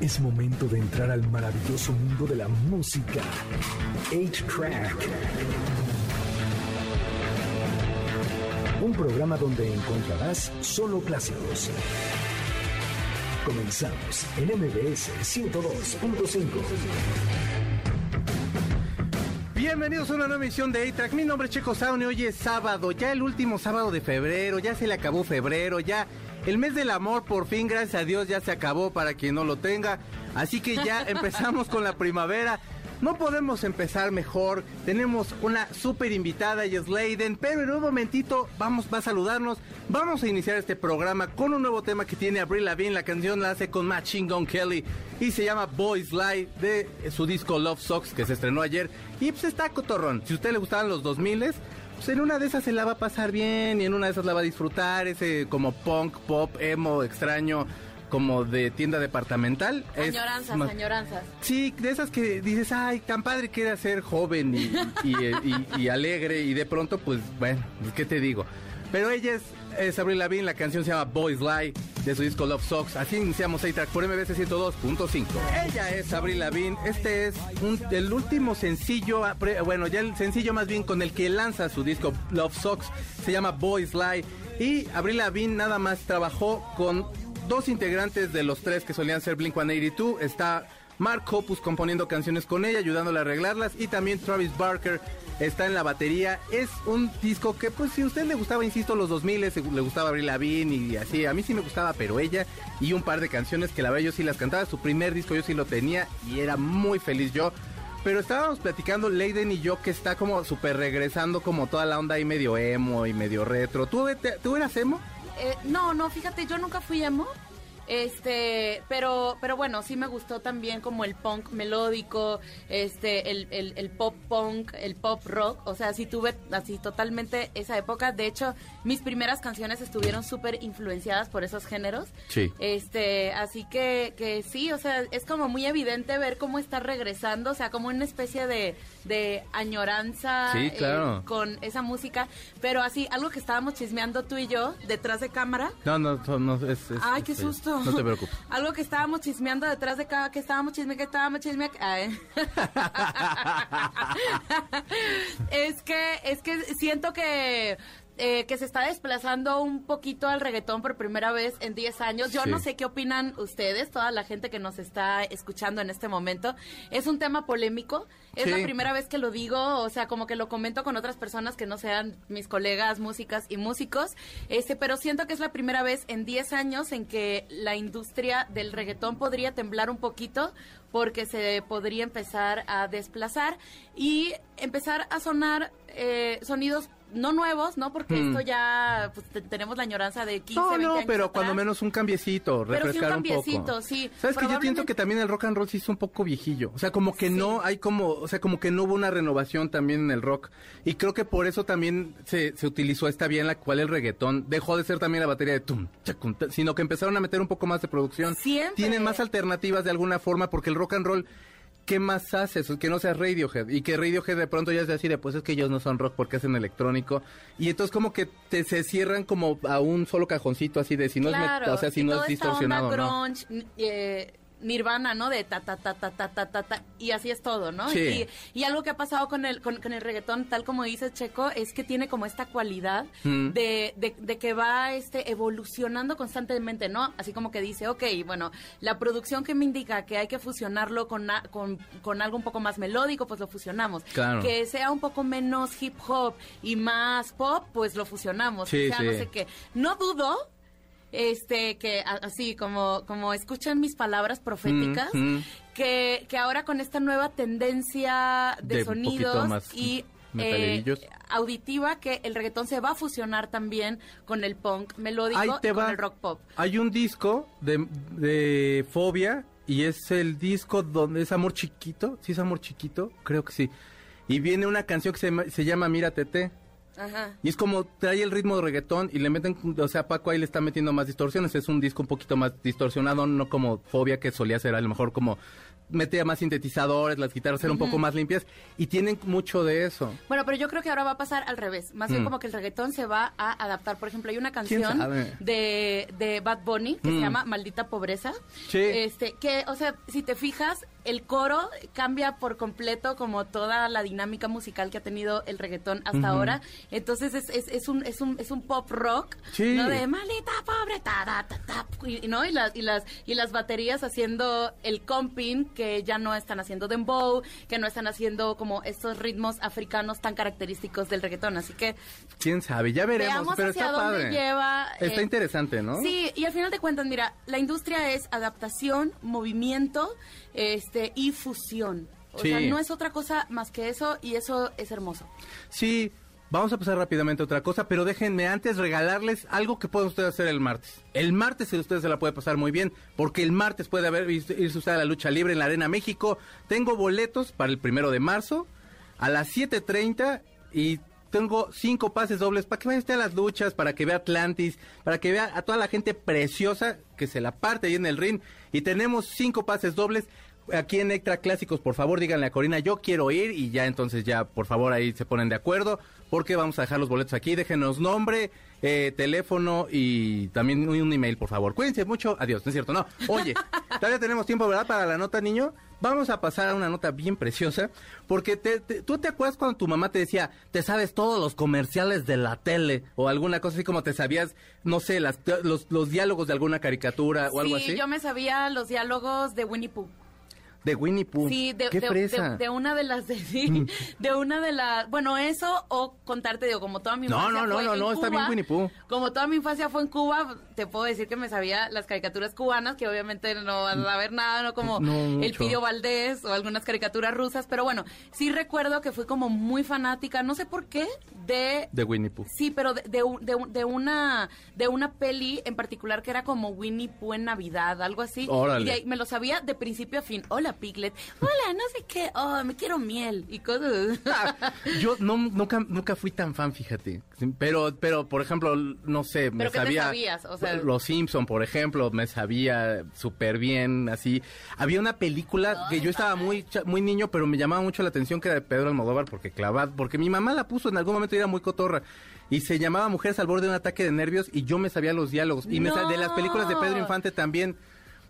Es momento de entrar al maravilloso mundo de la música. 8-Track. Un programa donde encontrarás solo clásicos. Comenzamos en MBS 102.5. Bienvenidos a una nueva emisión de A-Track. Mi nombre es Checo Sound y hoy es sábado, ya el último sábado de febrero, ya se le acabó febrero, ya el mes del amor por fin, gracias a Dios, ya se acabó para quien no lo tenga. Así que ya empezamos con la primavera. No podemos empezar mejor. Tenemos una súper invitada y es Leiden. Pero en un momentito vamos va a saludarnos. Vamos a iniciar este programa con un nuevo tema que tiene Avril Lavigne. La canción la hace con Machine Gun Kelly y se llama Boys Lie de su disco Love Socks que se estrenó ayer. Y pues está cotorrón. Si a usted le gustaban los 2000 pues en una de esas se la va a pasar bien y en una de esas la va a disfrutar. Ese como punk, pop, emo, extraño como de tienda departamental. Añoranzas, Es- añoranzas. Sí, de esas que dices, ay, tan padre que era ser joven y, y- y- y alegre y de pronto, pues, bueno, pues, ¿qué te digo? Pero ella es, es Avril Lavigne, la canción se llama Boys Lie, de su disco Love Socks. Así iniciamos A-Track por MBC 102.5. Ella es Avril Lavigne, este es el último sencillo, ah, bueno, ya el sencillo más bien con el que lanza su disco Love Socks, se llama Boys Lie. Y Avril Lavigne nada más trabajó con dos integrantes de los tres que solían ser Blink 182. Está Mark Hoppus componiendo canciones con ella, ayudándole a arreglarlas. Y también Travis Barker está en la batería. Es un disco que, pues, si a usted le gustaba, insisto, los 2000 le gustaba Avril Lavigne y así. A mí sí me gustaba, pero ella y un par de canciones que la verdad yo sí las cantaba. Su primer disco yo sí lo tenía y era muy feliz yo. Pero estábamos platicando Leiden y yo que está como súper regresando como toda la onda ahí medio emo y medio retro. ¿Tú, tú eras emo? Eh, no, no, fíjate, yo nunca fui emo. Este, pero, pero bueno, sí me gustó también como el punk melódico, este, el, el, el pop punk, el pop rock, o sea, sí tuve así totalmente esa época. De hecho, mis primeras canciones estuvieron súper influenciadas por esos géneros. Sí. Este, así que, que sí, o sea, es como muy evidente ver cómo está regresando, o sea, como una especie de, de añoranza Sí, eh, con esa música, pero así, algo que estábamos chismeando tú y yo detrás de cámara. No, no, no, no, es, es- Ay, qué es- susto. No te preocupes. Algo que estábamos chismeando detrás de cada que estábamos chisme, que estábamos chisme. Es que es que siento que eh, que se está desplazando un poquito al reggaetón por primera vez en 10 años. Yo Sí. no sé qué opinan ustedes, toda la gente que nos está escuchando en este momento. Es un tema polémico. Es Sí. la primera vez que lo digo, o sea, como que lo comento con otras personas que no sean mis colegas, músicas y músicos. Este, pero siento que es la primera vez en 10 años en que la industria del reggaetón podría temblar un poquito porque se podría empezar a desplazar y empezar a sonar eh, sonidos no nuevos, ¿no? Porque Hmm. esto ya pues, te- tenemos la añoranza de 15, No, 20 no, años pero atrás. cuando menos un cambiecito, Pero sí un refrescar un, cambiecito, poco. sí. Sabes que yo siento Probablemente- que también el rock and roll se hizo un poco viejillo. O sea, como que Sí. no hay como, o sea, como que no hubo una renovación también en el rock. Y creo que por eso también se, se utilizó esta vía en la cual el reggaetón dejó de ser también la batería de tum, chacum, sino que empezaron a meter un poco más de producción. Siempre. Tienen más alternativas de alguna forma porque el rock and roll ¿Qué más haces? Que no seas Radiohead. Y que Radiohead de pronto ya es así de, pues es que ellos no son rock porque hacen electrónico. Y entonces como que te, se cierran como a un solo cajoncito así de si no es, Claro, met- o sea, si no es distorsionado, onda ¿no? grunge, n- eh, Nirvana, ¿no? De ta, ta, ta, ta, ta, ta, ta, ta y así es todo, ¿no? Sí. Y, algo que ha pasado con el, con, el reggaetón, tal como dice Checo, es que tiene como esta cualidad mm. de, de, de, que va este, evolucionando constantemente, ¿no? Así como que dice, ok, bueno, la producción que me indica que hay que fusionarlo con, a, con, con, algo un poco más melódico, pues lo fusionamos. Claro. Que sea un poco menos hip hop y más pop, pues lo fusionamos. Sí, o sea, no sé qué. No dudo este que así como como escuchan mis palabras proféticas Mm, que, que ahora con esta nueva tendencia de, sonidos más y eh, auditiva que el reggaetón se va a fusionar también con el punk melódico y con va. el rock pop Hay un disco de, de Fobia y es el disco donde es Amor Chiquito. ¿Sí es Amor Chiquito? Creo que sí. Y viene una canción que se, llama- se llama Mira Tete. Ajá. Y es como trae el ritmo de reggaetón y le meten, o sea, Paco ahí le está metiendo más distorsiones. Es un disco un poquito más distorsionado, no como Fobia que solía ser a lo mejor como metía más sintetizadores, las guitarras eran un poco más limpias y tienen mucho de eso. Bueno, pero yo creo que ahora va a pasar al revés. Más bien Mm. como que el reggaetón se va a adaptar. Por ejemplo, hay una ¿Quién canción de, de Bad Bunny que se Mm. llama Maldita Pobreza. Sí. Este, que, o sea, si te fijas, el coro cambia por completo como toda la dinámica musical que ha tenido el reggaetón hasta ahora. Entonces es, es, es un, es, un, es un pop rock, Sí. ¿no? De maldita pobre, ta, ta, ta, ta, y, ¿no? Y las, y, las, y las baterías haciendo el comping, que ya no están haciendo dembow, que no están haciendo como estos ritmos africanos tan característicos del reggaetón. Así que Quién sabe, ya veremos, veamos pero hacia está dónde padre. lleva. Está eh, interesante, ¿no? Sí, y al final de cuentas, mira, la industria es adaptación, movimiento este y fusión. O Sí. sea, no es otra cosa más que eso y eso es hermoso. Sí, vamos a pasar rápidamente a otra cosa, pero déjenme antes regalarles algo que pueden ustedes hacer el martes. El martes ustedes se la puede pasar muy bien, porque el martes puede haber irse usted a la lucha libre en la Arena México. Tengo boletos para el primero de marzo a las 7.30 y tengo cinco pases dobles para que vaya usted a las luchas, para que vea Atlantis, para que vea a toda la gente preciosa que se la parte ahí en el ring. Y tenemos cinco pases dobles aquí en Extra Clásicos, por favor, díganle a Corina, yo quiero ir y ya entonces ya, por favor, ahí se ponen de acuerdo, porque vamos a dejar los boletos aquí, déjenos nombre, eh, teléfono y también un, un email, por favor. Cuídense mucho, adiós, no es cierto, no. Oye, todavía tenemos tiempo, ¿verdad? Para la nota, niño. Vamos a pasar a una nota bien preciosa, porque te, te- tú te acuerdas cuando tu mamá te decía, te sabes todos los comerciales de la tele, o alguna cosa así como te sabías, no sé, las, los, los diálogos de alguna caricatura o algo sí, así. yo me sabía los diálogos de Winnie Pooh. De Winnie Pooh. Sí, de, Qué de- fresa. de- de una de las de, sí, de una de las, bueno, eso o contarte, digo, como toda mi No, infancia no, no, fue no, en no, está bien Winnie Pooh. Como toda mi infancia fue en Cuba, te puedo decir que me sabía las caricaturas cubanas, que obviamente no vas a ver nada, no como No El. Pidio Valdés o algunas caricaturas rusas, pero bueno, sí recuerdo que fui como muy fanática, no sé por qué, de De Winnie Pooh. Sí, pero de, de, un- de un- de una de una peli en particular que era como Winnie Pooh en Navidad, algo así. Órale. Y de ahí me lo sabía de principio a fin. Hola, Piglet. Hola, no sé qué. Oh, me quiero miel y cosas. Yo no, nunca, nunca fui tan fan, fíjate. Pero, pero, por ejemplo, no sé, me ¿Pero qué sabía. sabías? O sea- Los Simpson, por ejemplo, me sabía súper bien, así. Había una película que yo estaba muy, cha- muy niño, pero me llamaba mucho la atención que era de Pedro Almodóvar, porque clavad, porque mi mamá la puso en algún momento y era muy cotorra. Y se llamaba Mujeres al borde de un ataque de nervios y yo me sabía los diálogos. Y me sa- de las películas de Pedro No. Infante también.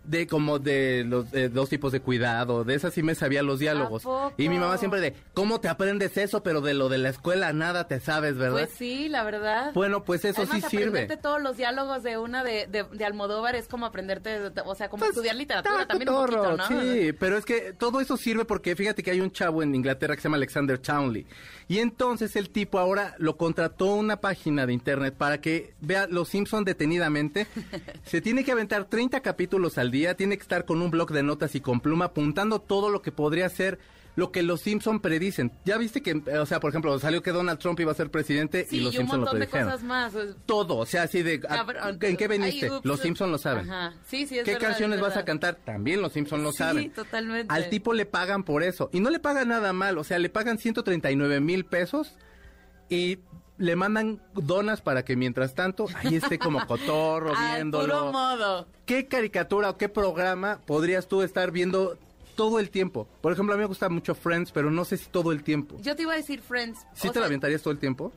De como de los eh, dos tipos de cuidado, de esas sí me sabía los diálogos. Y mi mamá siempre de, ¿cómo te aprendes eso? Pero de lo de la escuela nada te sabes, ¿verdad? Pues sí, la verdad. Bueno, pues eso Además, sí sirve. aprenderte todos los diálogos de una de, de, de Almodóvar es como aprenderte, o sea, como Pues, estudiar literatura también un cotorro, poquito, ¿no? Sí, pero es que todo eso sirve porque fíjate que hay un chavo en Inglaterra que se llama Alexander Townley. Y entonces el tipo ahora lo contrató una página de internet para que vea Los Simpson detenidamente. se tiene que aventar 30 capítulos al día, tiene que estar con un blog de notas y con pluma apuntando todo lo que podría ser lo que los Simpson predicen. Ya viste que, o sea, por ejemplo, salió que Donald Trump iba a ser presidente Sí, y los y Simpson lo montón de predijeron. cosas más. Todo, o sea, así de... ¿a- Cabrón. ¿En qué veniste? Ay, ups. los Simpson lo saben. Ajá. Sí, sí, es ¿Qué verdad, canciones es vas a cantar? También los Simpson lo Sí, saben. totalmente. Al tipo le pagan por eso. Y no le pagan nada mal. O sea, le pagan 139 mil pesos y le mandan donas para que mientras tanto ahí esté como cotorro Al viéndolo. puro modo. ¿Qué caricatura o qué programa podrías tú estar viendo todo el tiempo? Por ejemplo, a mí me gusta mucho Friends, pero no sé si todo el tiempo. Yo te iba a decir Friends. ¿Sí o te la sea, aventarías todo el tiempo?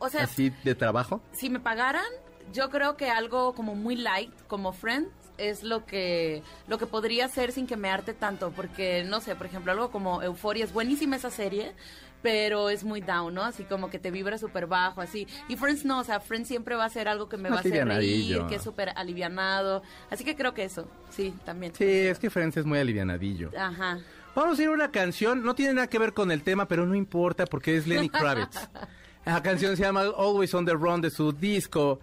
O sea, Así de trabajo. si me pagaran, yo creo que algo como muy light, como Friends, es lo que lo que podría hacer sin que me arte tanto, porque no sé, por ejemplo, algo como Euphoria es buenísima esa serie, pero es muy down, ¿no? Así como que te vibra súper bajo, así. Y Friends no, o sea, Friends siempre va a ser algo que me va a hacer reír, que es súper alivianado. Así que creo que eso, sí, también. Sí, es que Friends es muy alivianadillo. Ajá. Vamos a ir a una canción, no tiene nada que ver con el tema, pero no importa porque es Lenny Kravitz. La canción se llama Always on the Run de su disco.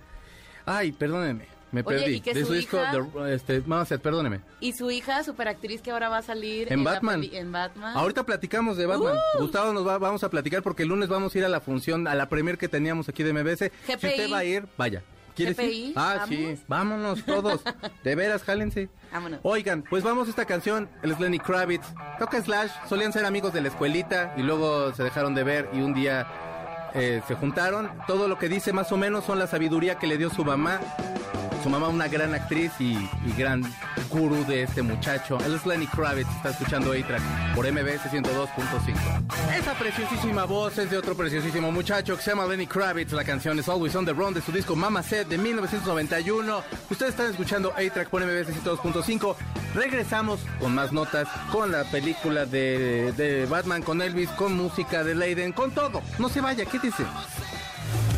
Ay, perdónenme, me Oye, perdí. ¿y que de su disco, hija? The- este, perdóneme. Y su hija, superactriz que ahora va a salir En la Batman. en Batman. Ahorita platicamos de Batman. Uh. Gustavo nos va, vamos a platicar porque el lunes vamos a ir a la función, a la premier que teníamos aquí de MBS. Si GPI. usted va a ir, vaya. ¿Quieres GPI, ir? Ah, sí. ¿vamos? Vámonos todos. De veras, jálense. Vámonos. Oigan, pues vamos a esta canción. Él es Lenny Kravitz. Toca Slash. Solían ser amigos de la escuelita y luego se dejaron de ver y un día eh, se juntaron. Todo lo que dice más o menos son la sabiduría que le dio su mamá. Su mamá una gran actriz y, gran gurú de este muchacho. Él es Lenny Kravitz, está escuchando A-Track por MBS 102.5. Esa preciosísima voz es de otro preciosísimo muchacho que se llama Lenny Kravitz. La canción es Always on the Run de su disco Mama Set de 1991. Ustedes están escuchando A-Track por MBS 102.5. Regresamos con más notas, con la película de, de Batman, con Elvis, con música de Leiden, con todo. No se vaya, ¿qué dice?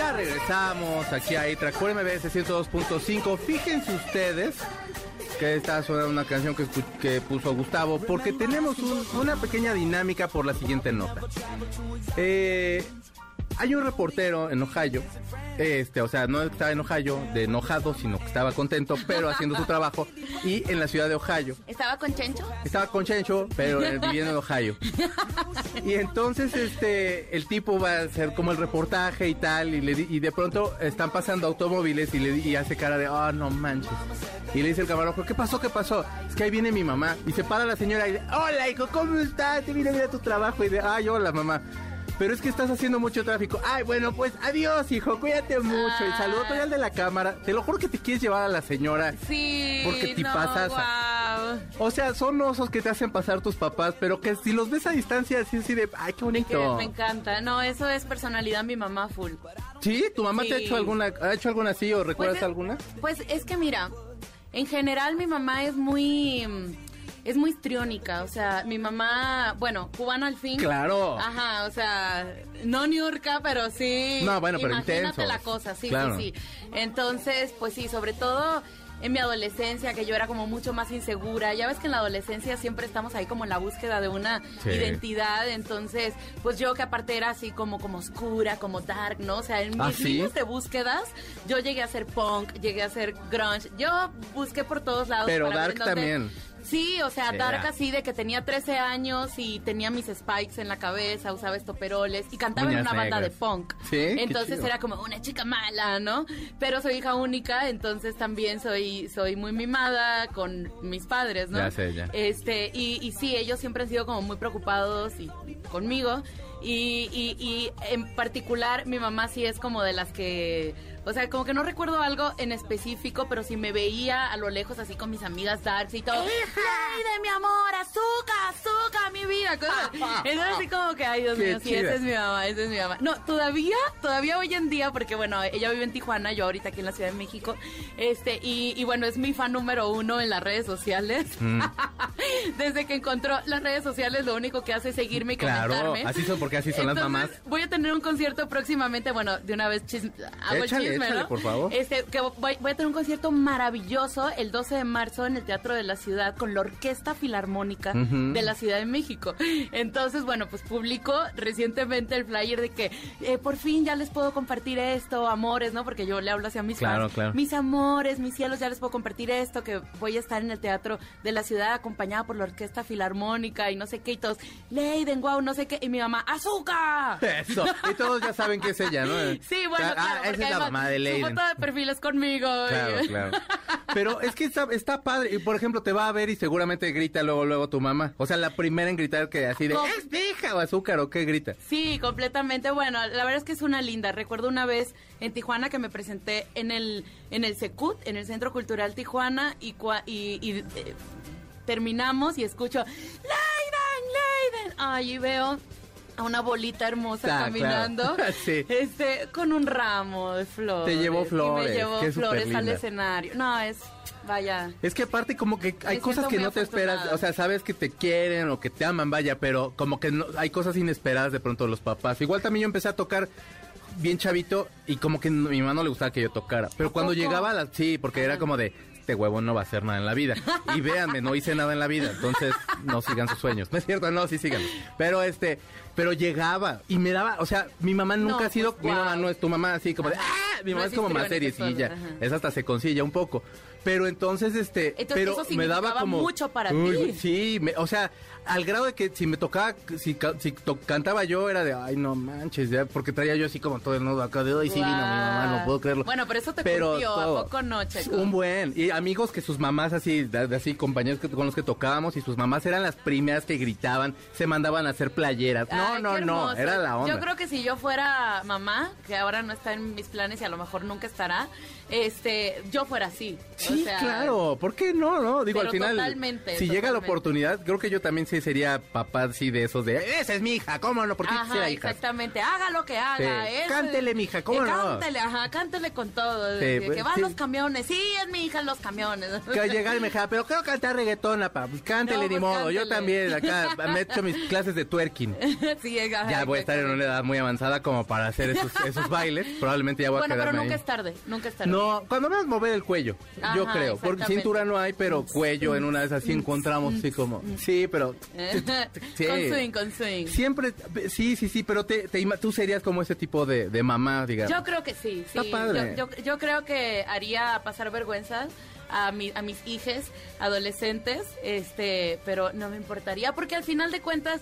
Ya regresamos aquí a ITRAC por MBS 102.5. Fíjense ustedes que está sonando una canción que, puso Gustavo, porque tenemos un- una pequeña dinámica por la siguiente nota. Eh, hay un reportero en Ohio, este, o sea, no estaba en Ohio de enojado, sino que estaba contento, pero haciendo su trabajo, y en la ciudad de Ohio. ¿Estaba con Chencho? Estaba con Chencho, pero viviendo en Ohio. Y entonces este el tipo va a hacer como el reportaje y tal, y, le, di- y de pronto están pasando automóviles y le di- y hace cara de, oh, no manches. Y le dice el camarógrafo, ¿qué pasó? ¿Qué pasó? Es que ahí viene mi mamá. Y se para la señora y dice, hola hijo, ¿cómo estás? Te vine a ver a tu trabajo. Y de, ay, hola mamá. Pero es que estás haciendo mucho tráfico. Ay, bueno, pues adiós, hijo, cuídate mucho. Y saludo todavía al de la cámara. Te lo juro que te quieres llevar a la señora. Sí. Porque te no, pasas. O sea, son osos que te hacen pasar tus papás, pero que si los ves a distancia, así, así de, ay, qué bonito. me encanta. No, eso es personalidad mi mamá full. ¿Sí? ¿Tu mamá te ha hecho alguna, ha hecho alguna así o recuerdas es- alguna? Pues es que mira, en general mi mamá es muy mm, es muy histriónica, o sea, mi mamá, bueno, cubana al fin. Claro. Ajá, o sea, no niurca, pero sí. No, bueno, pero intensos. la cosa, sí, Claro. sí, sí. Entonces, pues sí, sobre todo en mi adolescencia, que yo era como mucho más insegura. Ya ves que en la adolescencia siempre estamos ahí como en la búsqueda de una Sí. identidad. Entonces, pues yo que aparte era así como, como oscura, como dark, ¿no? O sea, en mis ¿Ah, sí? líneas de búsquedas, yo llegué a ser punk, llegué a ser grunge. Yo busqué por todos lados. Pero para ver dark en dónde- también. Sí, o sea, dark así de que tenía 13 años y tenía mis spikes en la cabeza, usaba estoperoles y cantaba en una banda de punk. Sí, Entonces era como una chica mala, ¿no? Pero soy hija única, entonces también soy soy muy mimada con mis padres, ¿no? Ya sé, ya. Este, y, y sí, ellos siempre han sido como muy preocupados y, y conmigo. Y, y, y en particular mi mamá sí es como de las que, o sea, como que no recuerdo algo en específico, pero si me veía a lo lejos así con mis amigas darks y todo, ¡Ay, de mi amor, azúcar, azúcar, mi vida! cosas. Entonces así como que, ay Dios Qué mío, sí, esa es mi mamá, esa es mi mamá. No, todavía, todavía hoy en día, porque bueno, ella vive en Tijuana, yo ahorita aquí en la Ciudad de México, este, y, y bueno, es mi fan número uno en las redes sociales. Mm. Desde que encontró las redes sociales, lo único que hace es seguirme y Claro, comentarme. así son porque así son las Entonces, mamás. Voy a tener un concierto próximamente, bueno, de una vez hago Échale, el chisme, échale, ¿no? por favor. Este, que voy, voy a tener un concierto maravilloso el 12 de marzo en el Teatro de la Ciudad con la Orquesta Filarmónica de la Ciudad de México. Entonces, bueno, pues publicó recientemente el flyer de que eh, por fin ya les puedo compartir esto, amores, ¿no? Porque yo le hablo así a mis Claro, fans. claro. Mis amores, mis cielos, ya les puedo compartir esto, que voy a estar en el Teatro de la Ciudad acompañada por la Orquesta Filarmónica y no sé qué, y todos, Leiden, wow, no sé qué, y mi mamá, ¡Azúcar! Eso. Y todos ya saben que es ella, ¿no? Sí, bueno, Ah, claro, esa porque es la además mamá de su Leiden. foto de perfil es conmigo. Claro, claro. Pero es que está, está padre. Y por ejemplo, te va a ver y seguramente grita luego, luego tu mamá. O sea, la primera en gritar que así de. ¡es mi hija o azúcar o qué grita? Sí, completamente. Bueno, la verdad es que es una linda. Recuerdo una vez en Tijuana que me presenté en el en el Secut, en el Centro Cultural Tijuana, y, cua- y, y, eh, terminamos y escucho Leiden, Leiden. Ay, y veo a una bolita hermosa Ah, caminando, claro. Sí. este, con un ramo de flores. Te llevó Y flores, me llevó flores al escenario. No, es, vaya. Es que aparte como que hay Me cosas que no te esperas, o sea, sabes que te quieren o que te aman, vaya, pero como que no, hay cosas inesperadas de pronto de los papás. Igual también yo empecé a tocar bien chavito y como que mi mamá no le gustaba que yo tocara. Pero ¿A cuando poco? llegaba la... Sí, porque era como de, este huevo no va a hacer nada en la vida. Y véanme, no hice nada en la vida, entonces no sigan sus sueños. No es cierto, no, sí sigan. Pero este, pero llegaba y me daba, o sea, mi mamá nunca No, ha sido, pues, mi mamá no es tu mamá así como de. ¡ah! Mi No mamá es es como más seriecilla. Es hasta se concilla un poco. Pero entonces, este, Entonces, pero eso me daba como mucho para Uy, ti. Sí, me- o sea, al grado de que si me tocaba, si, si to- cantaba yo era de, ay, no manches, ya, porque traía yo así como todo el nudo acá de, ay, sí vino mi mamá, no puedo creerlo. Bueno, pero eso te Pero todo. ¿a poco no, Checo? Un buen. Y amigos que sus mamás así, así compañeros que, con los que tocábamos y sus mamás eran las primeras que gritaban, se mandaban a hacer playeras. No, no, no, era la onda. Yo creo que si yo fuera mamá, que ahora no está en mis planes y a lo mejor nunca estará, este, yo fuera así. Sí, O sea, claro, ¿por qué no? no? Digo, al final, totalmente, si llega la oportunidad, creo que yo también sí sería papá así de esos de, esa es mi hija, ¿cómo no? ¿Por qué Ajá, hijas? exactamente. Haga lo que haga. Sí. eso- Cántele, mija, ¿cómo Eh, no? Cántele, ajá, cántele con todo. Sí, que pues, van sí. los camiones. Sí, es mi hija en los camiones. Que llegar y me dijera, pero quiero cantar reggaetón, apa. Pues cántele, No, ni pues, modo. Yo también, acá, me he hecho mis clases de twerking. sí, Ya voy a estar en una edad muy avanzada como para hacer esos, esos bailes. Probablemente ya voy Bueno, a pero quedarme nunca ahí. es tarde. Nunca es tarde. No, cuando veas mover el cuello, yo creo. Porque cintura no hay, pero cuello en una de esas sí encontramos así como... Sí, pero... sí. Con swing, con swing. Siempre, sí, sí, sí, pero te, te tú serías como ese tipo de, de mamá, digamos. Yo creo que sí, sí. Está padre. Yo, yo, yo creo que haría pasar vergüenza a, mi, a mis hijes adolescentes, este, pero no me importaría porque al final de cuentas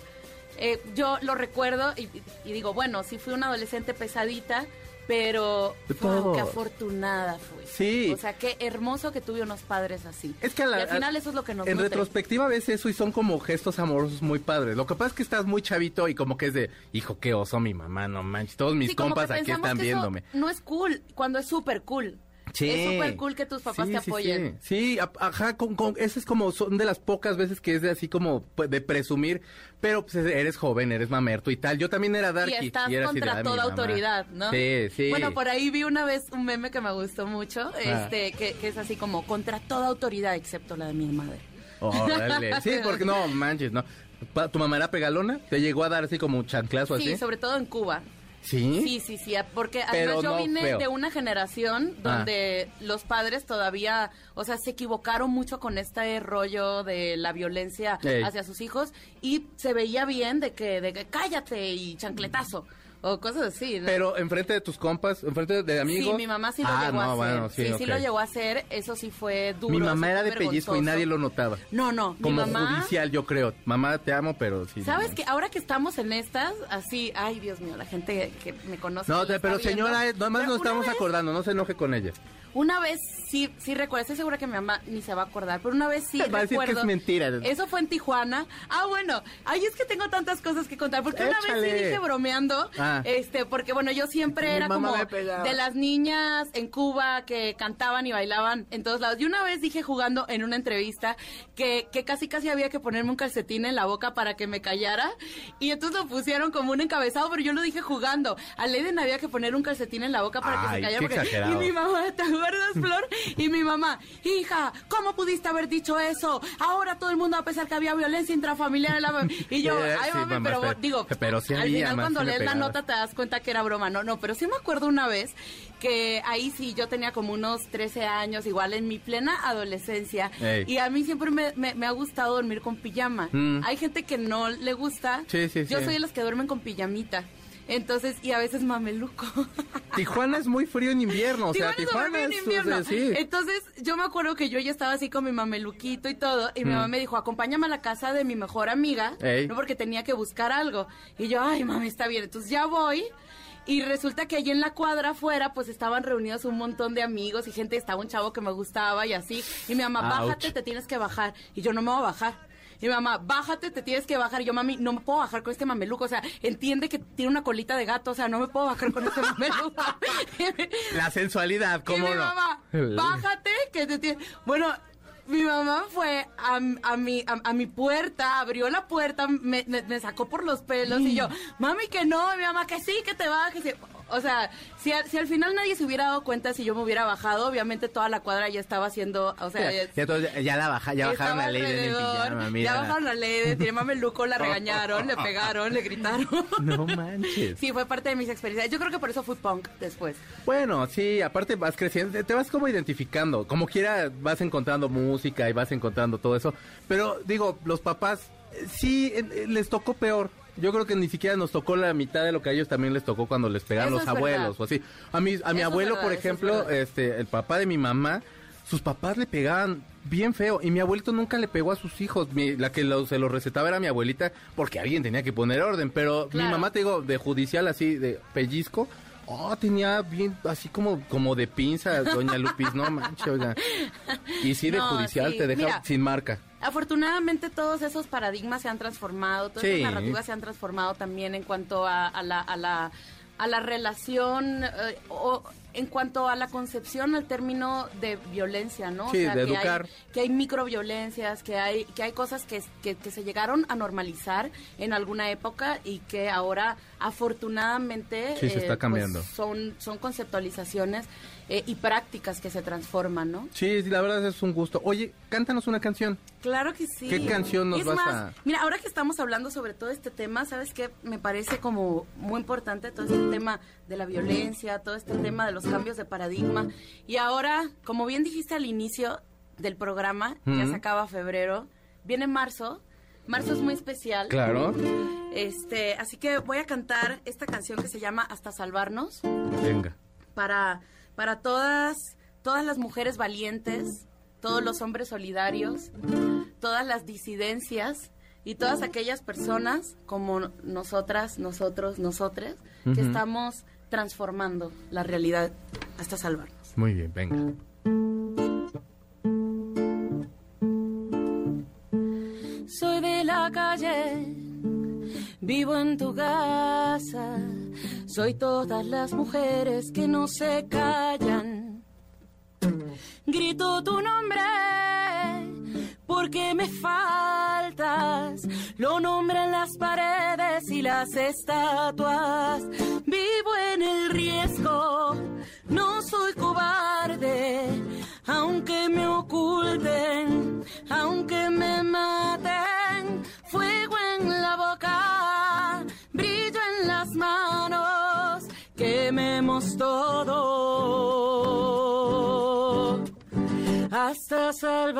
eh, yo lo recuerdo y, y digo, bueno, sí fui una adolescente pesadita, pero wow, qué afortunada fui. Sí. O sea, qué hermoso que tuve unos padres así. Es que a la- y al final eso es lo que nos En nutre. retrospectiva ves eso y son como gestos amorosos muy padres. Lo que pasa es que estás muy chavito y como que es de, hijo, qué oso mi mamá, no manches. Todos mis Sí, compas aquí están viéndome. No es cool, cuando es súper cool. Sí. Es súper cool que tus papás Sí, te sí, apoyen. Sí, Sí, a- ajá, con, con, ese es como, son de las pocas veces que es de así como pues, de presumir, pero pues eres joven, eres mamerto y tal. Yo también era darky. Y estás era así de, contra "Ah, mi toda mamá". autoridad, ¿no? Sí, sí. Bueno, por ahí vi una vez un meme que me gustó mucho, Ah. este, que, que es así como contra toda autoridad excepto la de mi madre. Órale. Sí, porque no manches, no. ¿Tu mamá era pegalona? ¿Te llegó a dar así como un chanclazo Sí, así? sobre todo en Cuba. ¿Sí? Sí, sí, sí, porque además yo no vine feo. de una generación donde los padres todavía, o sea, se equivocaron mucho con este rollo de la violencia Ey. hacia sus hijos y se veía bien de que, de que cállate y chancletazo o cosas así, ¿no? Pero enfrente de tus compas, enfrente de amigos. Sí, mi mamá sí lo ah, llegó no, a hacer. Bueno, sí, sí, sí lo llegó a hacer. Eso sí fue duro. Mi mamá era de pellizco y nadie lo notaba. No, no. mi Como mamá, judicial, yo creo. Mamá, te amo, pero sí. ¿Sabes no. que ahora que estamos en estas, así, ay Dios mío, la gente que me conoce. No, pero está viendo, señora, eh, nomás pero nos estamos vez- acordando, no se enoje con ella. Una vez sí, sí recuerdo, estoy segura que mi mamá ni se va a acordar, pero una vez sí Va a decir que recuerdo. es mentira. Eso fue en Tijuana. Ah, bueno, ay, es que tengo tantas cosas que contar, porque una vez sí dije bromeando, Ah. Este, porque bueno, yo siempre Mi era como de las niñas en Cuba que cantaban y bailaban en todos lados. Y una vez dije jugando en una entrevista que, que casi casi había que ponerme un calcetín en la boca para que me callara, y entonces lo pusieron como un encabezado, pero yo lo dije jugando. A Leiden había que poner un calcetín en la boca para que se callara. qué porque- exagerado. Y mi mamá, ¿te acuerdas, Flor? Y mi mamá, hija, ¿cómo pudiste haber dicho eso? Ahora todo el mundo va a pensar que había violencia intrafamiliar en la... Y yo, Sí, ay, sí, mami, mamá, pero pero- digo, pero sí al había, final cuando lees la pegaba. Te das cuenta que era broma. No, no, pero sí me acuerdo una vez que ahí sí yo tenía como unos 13 años, igual en mi plena adolescencia. Ey. Y a mí siempre me, me- me ha gustado dormir con pijama. Mm. Hay gente que no le gusta. Sí, sí, Yo sí. soy de las que duermen con pijamita. Entonces, y a veces mameluco. Tijuana es muy frío en invierno, o sea, Tijuana es es... en invierno. o sea, sí. Entonces, yo me acuerdo que yo ya estaba así con mi mameluquito y todo, y mi Mm. mamá me dijo, acompáñame a la casa de mi mejor amiga, Ey. no porque tenía que buscar algo. Y yo, ay, mami, está bien. Entonces ya voy. Y resulta que allí en la cuadra afuera, pues estaban reunidos un montón de amigos y gente, estaba un chavo que me gustaba y así. Y mi mamá, Ouch. bájate, te tienes que bajar. Y yo no me voy a bajar. Y mi mamá, bájate, te tienes que bajar. Y yo, mami, no me puedo bajar con este mameluco. O sea, entiende que tiene una colita de gato. O sea, no me puedo bajar con este mameluco. La sensualidad, Y ¿cómo mi no? mamá, bájate, que te tiene... Bueno, mi mamá fue a, a mi, a, a mi puerta, abrió la puerta, me, me- me sacó por los pelos y yo, mami, que no, y mi mamá, que sí, que te bajes. O sea, si, al- si al final nadie se hubiera dado cuenta si yo me hubiera bajado, obviamente toda la cuadra ya estaba haciendo, o sea... Ya, ya todos- ya la baja, ya bajaron la ley de pijama, mira. Ya bajaron la ley, tiene mameluco, la regañaron, le pegaron, le gritaron. No manches. Sí, fue parte de mis experiencias. Yo creo que por eso fui punk después. Bueno, sí, aparte vas creciendo, te- vas como identificando, como quiera vas encontrando música y vas encontrando todo eso, pero digo, los papás sí eh, les tocó peor. Yo creo que ni siquiera nos tocó la mitad de lo que a ellos también les tocó cuando les pegaron Eso los abuelos verdad. o así. A mi a mi Eso abuelo, verdad, por es ejemplo, este el papá de mi mamá sus papás le pegaban bien feo y mi abuelito nunca le pegó a sus hijos. Mi- la que lo- se lo recetaba era mi abuelita porque alguien tenía que poner orden, pero Claro. mi mamá, te digo, de judicial así, de pellizco. Oh, tenía bien, así como, como de pinza, doña Lupis, no manches, oiga. Y sí, de No, judicial sí, te deja mira. sin marca. Afortunadamente todos esos paradigmas se han transformado, todas Sí. esas narrativas se han transformado también en cuanto a, a la, a la a la relación eh, o en cuanto a la concepción al término de violencia, ¿no? Sí, de que educar. Hay, que hay microviolencias, que hay que hay cosas que, que, que se llegaron a normalizar en alguna época y que ahora afortunadamente Sí, se está pues, son son conceptualizaciones eh, y prácticas que se transforman, ¿no? Sí, sí, la verdad es un gusto. Oye, cántanos una canción. Claro que sí. ¿Qué canción nos es vas más, a- Mira, ahora que estamos hablando sobre todo este tema, ¿sabes qué? Me parece como muy importante todo este tema de la violencia, todo este tema de los cambios de paradigma. Y ahora, como bien dijiste al inicio del programa, ya se acaba febrero, viene marzo. Marzo es muy especial. Claro. Este, así que voy a cantar esta canción que se llama Hasta salvarnos Venga. para, para todas, todas las mujeres valientes, todos los hombres solidarios, todas las disidencias y todas aquellas personas como nosotras, nosotros, nosotres, que estamos transformando la realidad hasta salvarnos. Muy bien, venga. Soy de la calle, vivo en tu casa. Soy todas las mujeres que no se callan. Grito tu nombre porque me faltas. Lo nombran las paredes y las estatuas. Vivo en el riesgo, no soy cobarde. Aunque me oculten, aunque me maten, todo hasta salvarnos.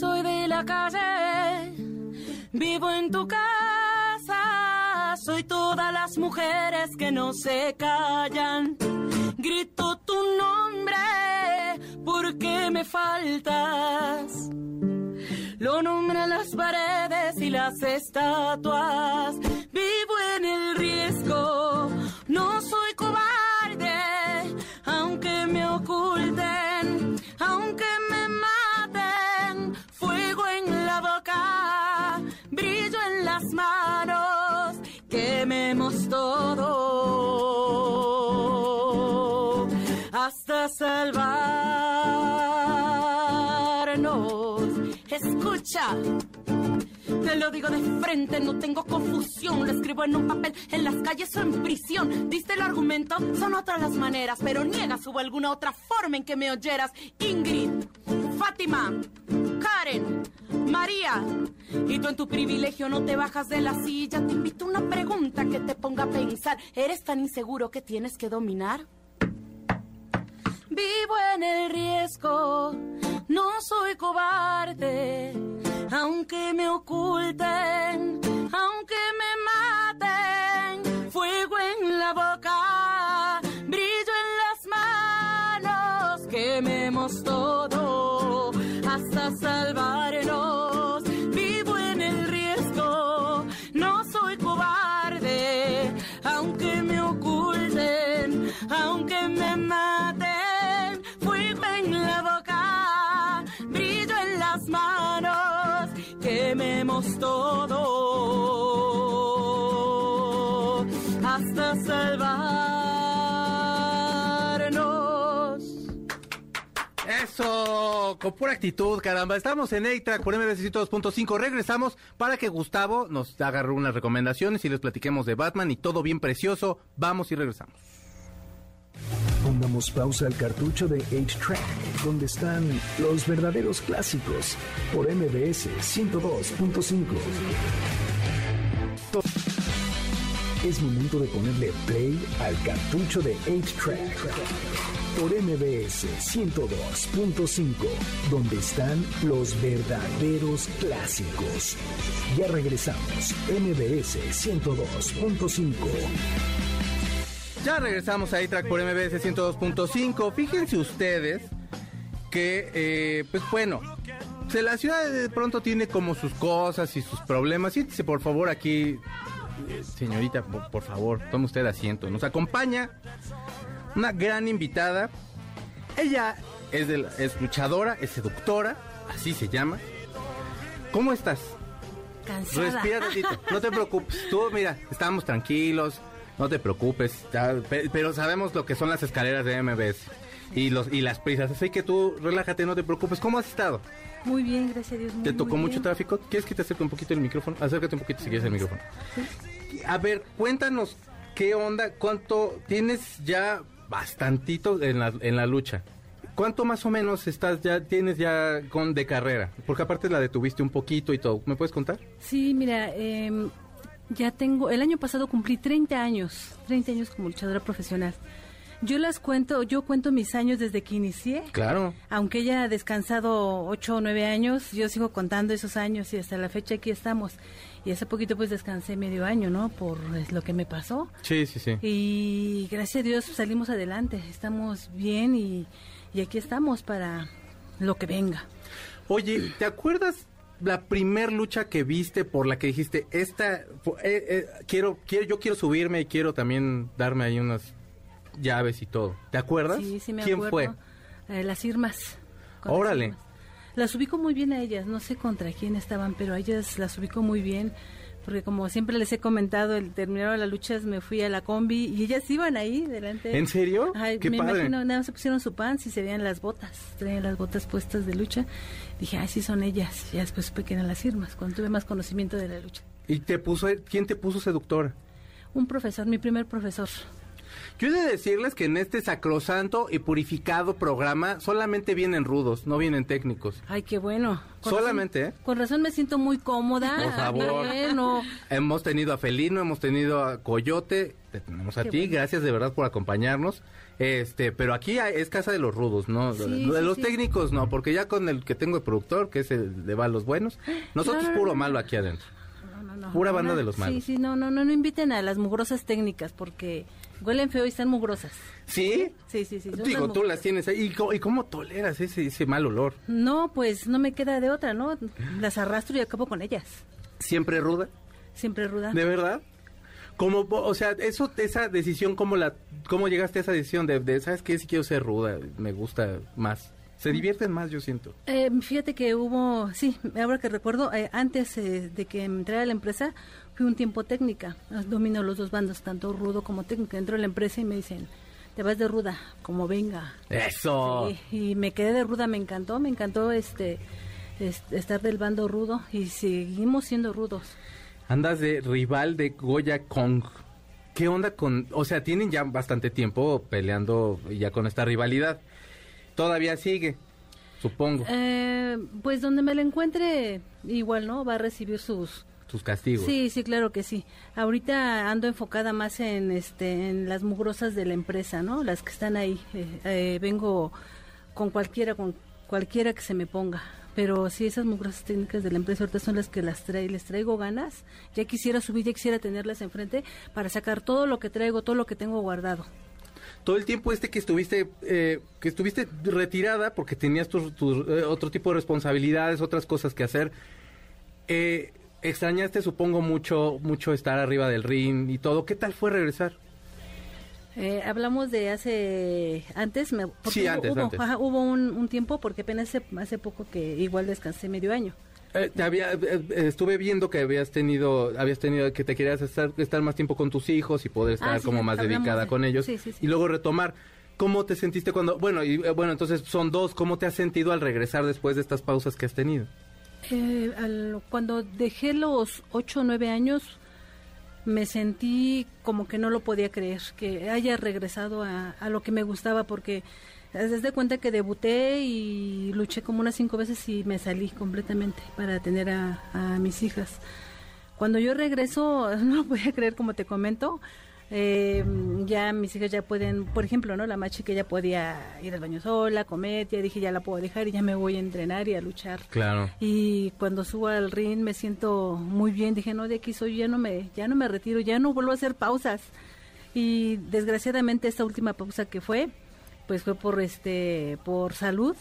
Soy de la calle, vivo en tu casa. Soy todas las mujeres que no se callan. Grito tu nombre porque me faltas. Lo nombran las paredes y las estatuas. Vivo en el riesgo, no soy cobarde, aunque me oculten, aunque me maten. Fuego en la boca, brillo en las manos, quememos todo hasta salvarnos. Te lo digo de frente, no tengo confusión. Lo escribo en un papel, en las calles o en prisión. Diste el argumento, son otras las maneras, pero niegas hubo alguna otra forma en que me oyeras. Ingrid, Fátima, Karen, María. Y tú en tu privilegio no te bajas de la silla. Te invito a una pregunta que te ponga a pensar. ¿Eres tan inseguro que tienes que dominar? Vivo en el riesgo, no soy cobarde, aunque me oculten, aunque me Eso, con pura actitud, caramba. Estamos en A-Track por MBC 2.5. Regresamos para que Gustavo nos haga unas recomendaciones y les platiquemos de Batman y todo bien precioso. Vamos y regresamos. Pongamos pausa al cartucho de 8-Track, donde están los verdaderos clásicos, por MBS 102.5. To- Es momento de ponerle play al cartucho de 8-Track, por MBS 102.5, donde están los verdaderos clásicos. Ya regresamos, MBS 102.5. Ya regresamos a A-Track por MBS 102.5. Fíjense ustedes que, eh, pues bueno, se- la ciudad de pronto tiene como sus cosas y sus problemas. Siéntese por favor aquí, eh, señorita, por, por favor, tome usted asiento. Nos acompaña una gran invitada. Ella es, de la- es luchadora, es seductora, así se llama. ¿Cómo estás? Cansada. Respira tantito, no te preocupes. Tú, mira, estamos tranquilos, no te preocupes. ya, pero sabemos lo que son las escaleras de MBS y los y las prisas. Así que tú, relájate, no te preocupes. ¿Cómo has estado? Muy bien, gracias a Dios. muy, ¿Te tocó mucho bien. tráfico? ¿Quieres que te acerque un poquito el micrófono? Acércate un poquito si quieres el micrófono. A ver, cuéntanos, ¿qué onda? ¿Cuánto tienes ya bastantito en la, en la lucha? ¿Cuánto más o menos estás ya tienes ya con de carrera? Porque aparte la detuviste un poquito y todo. ¿Me puedes contar? Sí, mira, em, ya tengo, el año pasado cumplí 30 años, 30 años como luchadora profesional. Yo las cuento, yo cuento mis años desde que inicié. Claro. Aunque ella ha descansado 8 o 9 años, yo sigo contando esos años y hasta la fecha aquí estamos. Y hace poquito pues descansé medio año, ¿no? Por lo que me pasó. Sí, sí, sí. Y gracias a Dios salimos adelante, estamos bien y, y aquí estamos para lo que venga. Oye, ¿te acuerdas la primer lucha que viste por la que dijiste, esta, eh, eh, quiero, quiero, yo quiero subirme y quiero también darme ahí unas llaves y todo? ¿Te acuerdas? Sí, sí me ¿Quién acuerdo. fue? Eh, las Irmas. Con las Órale. Irmas. Las ubico muy bien a ellas, no sé contra quién estaban, pero a ellas las ubico muy bien, porque como siempre les he comentado, el terminaron las luchas, me fui a la combi y ellas iban ahí delante. ¿En serio? Ay, Qué me padre. imagino, nada más se pusieron su pants y se veían las botas, traían las botas puestas de lucha. Dije, ay, sí son ellas. Y ya después supe que eran las Irmas, cuando tuve más conocimiento de la lucha. ¿Y te puso, quién te puso seductora? Un profesor, mi primer profesor. Yo he de decirles que en este sacrosanto y purificado programa solamente vienen rudos, no vienen técnicos. Ay, qué bueno. Solamente, razón- ¿eh? Con razón me siento muy cómoda. Por favor. Bien, no. Hemos tenido a Felino, hemos tenido a Coyote, te tenemos a Qué ti, bueno. gracias de verdad por acompañarnos. Este, pero aquí es casa de los rudos, ¿no? Sí, de sí, los sí. técnicos no, porque ya con el que tengo de productor, que es el de va los buenos, nosotros No, no, puro malo aquí adentro. No, no, no. Pura No, banda no, de los malos. Sí, sí, no, no, no, no inviten a las mugrosas técnicas porque huelen feo y están mugrosas. ¿Sí? Sí, sí, sí. Digo, tú las tienes ahí. ¿Y cómo, y cómo toleras ese, ese mal olor? No, pues no me queda de otra, ¿no? Las arrastro y acabo con ellas. ¿Siempre ruda? Siempre ruda. ¿De verdad? Como, o sea, eso, esa decisión, ¿cómo la, cómo llegaste a esa decisión de, de ¿sabes qué? Si quiero ser ruda, me gusta más. Se divierten más, yo siento. Eh, fíjate que hubo, sí, ahora que recuerdo, eh, antes eh, de que entrara a la empresa, fui un tiempo técnica. Domino los dos bandos, tanto rudo como técnica. Entro a la empresa y me dicen, te vas de ruda, como venga. Eso. Sí, y me quedé de ruda, me encantó, me encantó este, es- estar del bando rudo y seguimos siendo rudos. Andas de rival de Goya Kong. ¿Qué onda con...? O sea, tienen ya bastante tiempo peleando ya con esta rivalidad. Todavía sigue, supongo, Eh, pues donde me la encuentre, igual, ¿no? Va a recibir sus... sus castigos. Sí, sí, claro que sí. Ahorita ando enfocada más en, este, en las mugrosas de la empresa, ¿no? Las que están ahí. Eh, eh, vengo con cualquiera, con cualquiera que se me ponga. Pero sí, esas mugrosas técnicas de la empresa ahorita son las que las trae, les traigo ganas. Ya quisiera subir, ya quisiera tenerlas enfrente para sacar todo lo que traigo, todo lo que tengo guardado. Todo el tiempo este que estuviste, eh, que estuviste retirada porque tenías tus, tus, eh, otro tipo de responsabilidades, otras cosas que hacer. Eh, extrañaste, supongo, mucho, mucho estar arriba del ring y todo. ¿Qué tal fue regresar? Eh, hablamos de hace antes, me, Sí, hubo, antes, hubo, antes. ajá, hubo un, un tiempo porque apenas hace, hace poco que igual descansé medio año. Eh, había, eh, eh, estuve viendo que habías tenido, habías tenido que te querías estar, estar más tiempo con tus hijos y poder estar Ah, sí, como más dedicada de- con ellos sí, y luego retomar. ¿Cómo te sentiste cuando, bueno, y eh, bueno, entonces son dos, ¿cómo te has sentido al regresar después de estas pausas que has tenido? Eh, al- cuando dejé los ocho o nueve años, me sentí como que no lo podía creer, que haya regresado a, a lo que me gustaba, porque desde cuenta que debuté y luché como unas cinco veces y me salí completamente para tener a, a mis hijas. Cuando yo regreso, no lo podía creer, como te comento, eh, ya mis hijas ya pueden, por ejemplo, ¿no? La más chica ya podía ir al baño sola, comer, ya dije, ya la puedo dejar y ya me voy a entrenar y a luchar. Claro. Y cuando subo al ring me siento muy bien, dije, no, de aquí soy, ya no me, ya no me retiro, ya no vuelvo a hacer pausas. y desgraciadamente esta última pausa que fue, pues fue por este, por salud.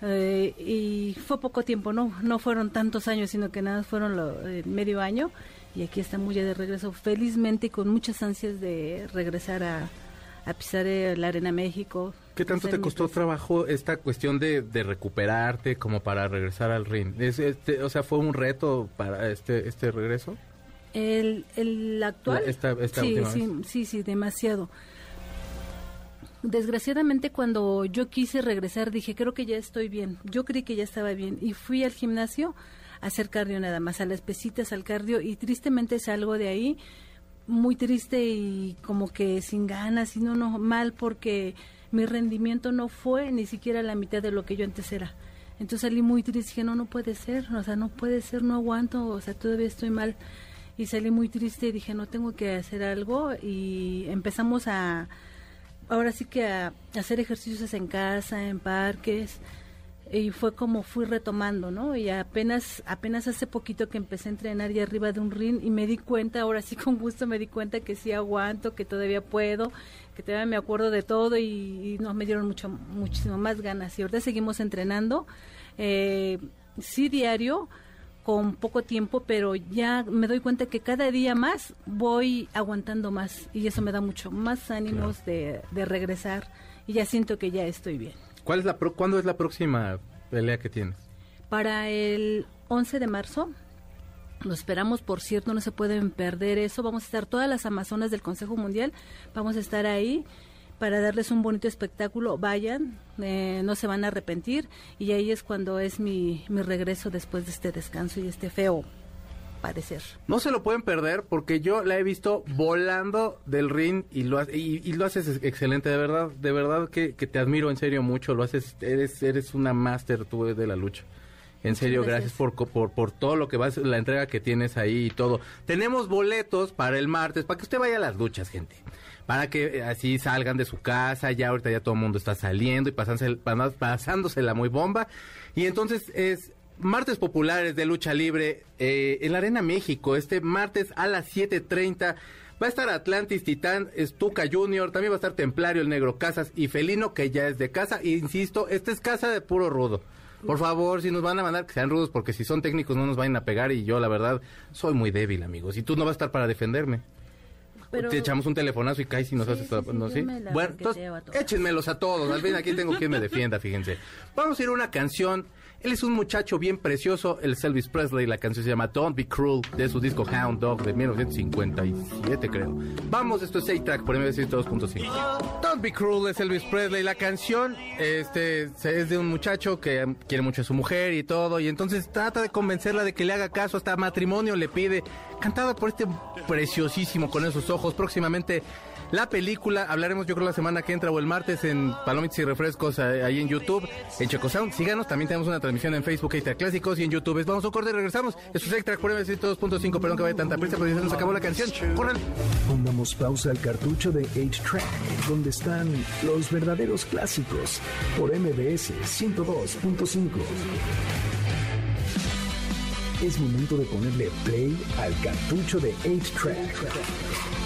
eh, y fue poco tiempo, no, no fueron tantos años, sino que nada fueron lo, eh, medio año y aquí estamos ya de regreso, felizmente y con muchas ansias de regresar a, a pisar la arena México. ¿Qué tanto te costó trabajo esta cuestión de, de recuperarte como para regresar al ring? Es, este, o sea, ¿fue un reto para este, este regreso? El, el actual. Esta- esta sí, sí, sí, demasiado. Desgraciadamente cuando yo quise regresar dije, creo que ya estoy bien. Yo creí que ya estaba bien y fui al gimnasio a hacer cardio nada más, a las pesitas, al cardio y tristemente salgo de ahí muy triste y como que sin ganas y no, no, mal porque mi rendimiento no fue ni siquiera la mitad de lo que yo antes era. Entonces salí muy triste, dije, no, no puede ser, o sea, no puede ser, no aguanto, o sea, todavía estoy mal. Y salí muy triste y dije, no, tengo que hacer algo y empezamos a, ahora sí que a, hacer ejercicios en casa, en parques, y fue como fui retomando, ¿no? Y apenas apenas hace poquito que empecé a entrenar y arriba de un ring y me di cuenta, ahora sí con gusto me di cuenta que sí aguanto, que todavía puedo, que todavía me acuerdo de todo y, nos me dieron mucho muchísimo más ganas. Y ahorita seguimos entrenando, eh, sí diario, con poco tiempo, pero ya me doy cuenta que cada día más voy aguantando más y eso me da mucho más ánimos de, de regresar y ya siento que ya estoy bien. ¿Cuál es la pro- ¿Cuándo es la próxima pelea que tienes? Para el 11 de marzo, lo esperamos, por cierto, no se pueden perder eso. Vamos a estar todas las Amazonas del Consejo Mundial, vamos a estar ahí para darles un bonito espectáculo. Vayan, eh, no se van a arrepentir y ahí es cuando es mi, mi regreso después de este descanso y este feo padecer. No se lo pueden perder porque yo la he visto volando del ring y lo, y, y lo haces ex- excelente, de verdad, de verdad que, que te admiro en serio mucho, lo haces, eres, eres una máster tú de la lucha. En serio, gracias, gracias. por, por, por todo lo que vas, la entrega que tienes ahí y todo. Tenemos boletos para el martes, para que usted vaya a las luchas, gente. Para que eh, así salgan de su casa, ya ahorita ya todo el mundo está saliendo y pasándose, pasándosela muy bomba. Y entonces es martes populares de lucha libre eh, en la Arena México, este martes a las 7.30. Va a estar Atlantis, Titán, Stuka Junior, también va a estar Templario, el Negro Casas y Felino, que ya es de casa. E insisto, esta es casa de puro rudo. Por favor, si nos van a mandar, que sean rudos, porque si son técnicos no nos vayan a pegar y yo, la verdad, soy muy débil, amigos. Y tú no vas a estar para defenderme. Pero- Te echamos un telefonazo y caes y nos Sí, haces... sí, ¿no, sí? Bueno, entonces, a échenmelos a todos. Al fin aquí tengo quien me defienda, fíjense. Vamos a ir a una canción. Él es un muchacho bien precioso, el Elvis Presley. La canción se llama Don't Be Cruel, de su disco Hound Dog de 1957, creo. Vamos, esto es 8-Track por MBC 2.5. Don't Be Cruel es Elvis Presley. La canción este, es de un muchacho que quiere mucho a su mujer y todo. Y entonces trata de convencerla de que le haga caso. Hasta matrimonio le pide. Cantada por este preciosísimo con esos ojos. Próximamente la película. Hablaremos yo creo la semana que entra o el martes en Palomitas y Refrescos eh, ahí en YouTube. En Checosound. Síganos. También tenemos una transmisión en Facebook Extra Clásicos y en YouTube. Vamos a un corte y regresamos. Esto es Extra por MBC 2.5. Perdón que vaya tanta prisa, pero ya se nos acabó la canción. Corran. Pongamos pausa al cartucho de 8-Track, donde están los verdaderos clásicos, por MBS 102.5. Es momento de ponerle play al cartucho de 8-Track,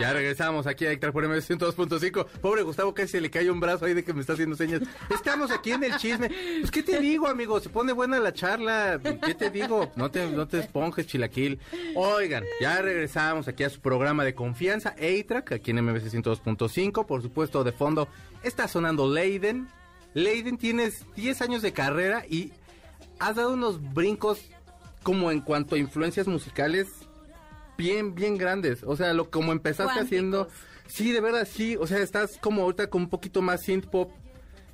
Ya regresamos aquí a Héctor por MS 102.5. Pobre Gustavo, casi se le cae un brazo ahí de que me está haciendo señas. Estamos aquí en el chisme. Pues, ¿qué te digo, amigo? Se pone buena la charla. ¿Qué te digo? No te, no te esponjes, chilaquil. Oigan, ya regresamos aquí a su programa de confianza, A-Track, aquí en MBC 102.5. Por supuesto, de fondo está sonando Leiden. Leiden, tienes 10 años de carrera y has dado unos brincos como en cuanto a influencias musicales bien, bien grandes. O sea, lo como empezaste Cuánticos. haciendo. Sí, de verdad, sí. O sea, estás como ahorita con un poquito más synth pop.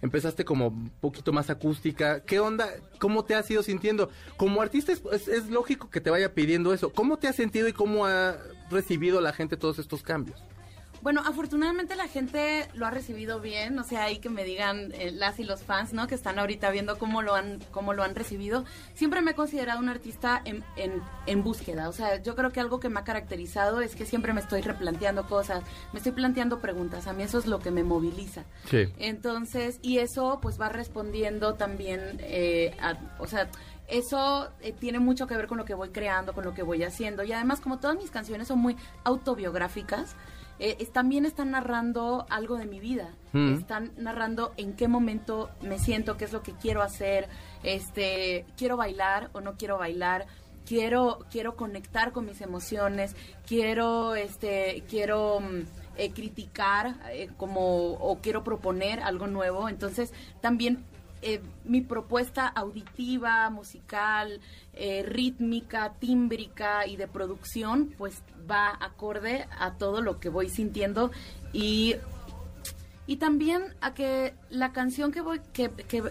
Empezaste como un poquito más acústica. ¿Qué onda? ¿Cómo te has ido sintiendo? Como artista es, es- es lógico que te vaya pidiendo eso. ¿Cómo te has sentido y cómo ha recibido la gente todos estos cambios? Bueno, afortunadamente la gente lo ha recibido bien, o sea, hay que me digan eh, las y los fans, ¿no? Que están ahorita viendo cómo lo han cómo lo han recibido. Siempre me he considerado un artista en, en, en búsqueda, o sea, yo creo que algo que me ha caracterizado es que siempre me estoy replanteando cosas, me estoy planteando preguntas, a mí eso es lo que me moviliza. Sí. Entonces, y eso pues va respondiendo también, eh, a, o sea, eso eh, tiene mucho que ver con lo que voy creando, con lo que voy haciendo. Y además, como todas mis canciones son muy autobiográficas, eh, es- también están narrando algo de mi vida. Mm. Están narrando en qué momento me siento, qué es lo que quiero hacer, este, quiero bailar o no quiero bailar. Quiero, quiero conectar con mis emociones, quiero, este, quiero mm, eh, criticar eh, como, o quiero proponer algo nuevo. Entonces, también eh, mi propuesta auditiva, musical, eh, rítmica, tímbrica y de producción, pues va acorde a todo lo que voy sintiendo y y también a que la canción que voy que, que,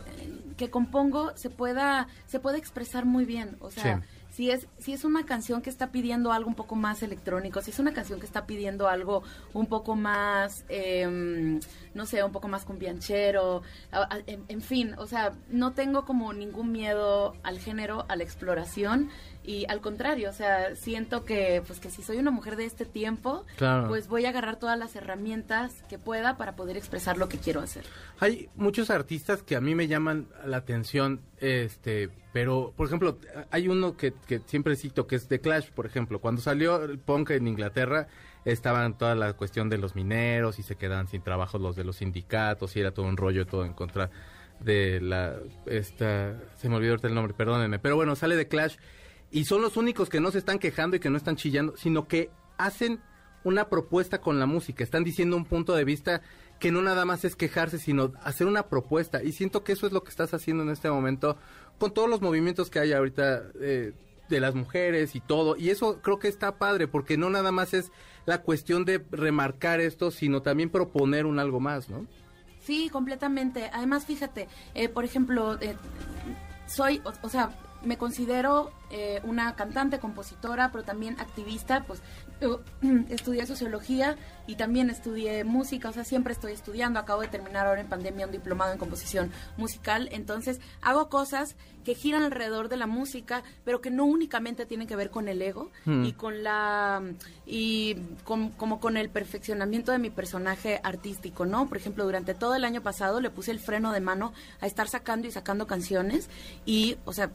que compongo se pueda se pueda expresar muy bien o sea. Si es si es una canción que está pidiendo algo un poco más electrónico si es una canción que está pidiendo algo un poco más em, no sé un poco más cumbianchero en, en fin o sea no tengo como ningún miedo al género a la exploración y al contrario o sea siento que pues que si soy una mujer de este tiempo Claro. pues voy a agarrar todas las herramientas que pueda para poder expresar lo que quiero hacer. Hay muchos artistas que a mí me llaman la atención, este, pero, por ejemplo, hay uno que, que siempre cito, que es The Clash, por ejemplo. Cuando salió el punk en Inglaterra, estaban toda la cuestión de los mineros y se quedaban sin trabajo los de los sindicatos y era todo un rollo todo en contra de la, esta, se me olvidó ahorita el nombre, perdónenme, pero bueno, sale The Clash y son los únicos que no se están quejando y que no están chillando, sino que hacen una propuesta con la música, están diciendo un punto de vista que no nada más es quejarse, sino hacer una propuesta. Y siento que eso es lo que estás haciendo en este momento con todos los movimientos que hay ahorita eh, de las mujeres y todo. Y eso creo que está padre, porque no nada más es la cuestión de remarcar esto, sino también proponer un algo más, ¿no? Sí, completamente. Además, fíjate, eh, por ejemplo, eh, soy, o, o sea, me considero eh, una cantante, compositora, pero también activista, pues yo, estudié sociología y también estudié música, o sea, siempre estoy estudiando, acabo de terminar ahora en pandemia un diplomado en composición musical, entonces hago cosas que giran alrededor de la música, pero que no únicamente tienen que ver con el ego Hmm. y con la y con- como con el perfeccionamiento de mi personaje artístico, ¿no? Por ejemplo, durante todo el año pasado le puse el freno de mano a estar sacando y sacando canciones y, o sea,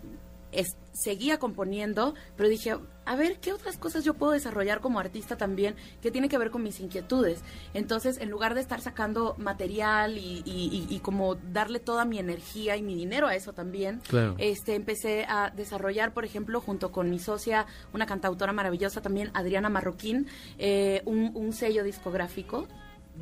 es- seguía componiendo, pero dije, a ver, ¿qué otras cosas yo puedo desarrollar como artista también que tiene que ver con mis inquietudes? Entonces, en lugar de estar sacando material y, y- y- y como darle toda mi energía y mi dinero a eso también, Claro. este, empecé a desarrollar, por ejemplo, junto con mi socia, una cantautora maravillosa también, Adriana Marroquín, eh, un, un sello discográfico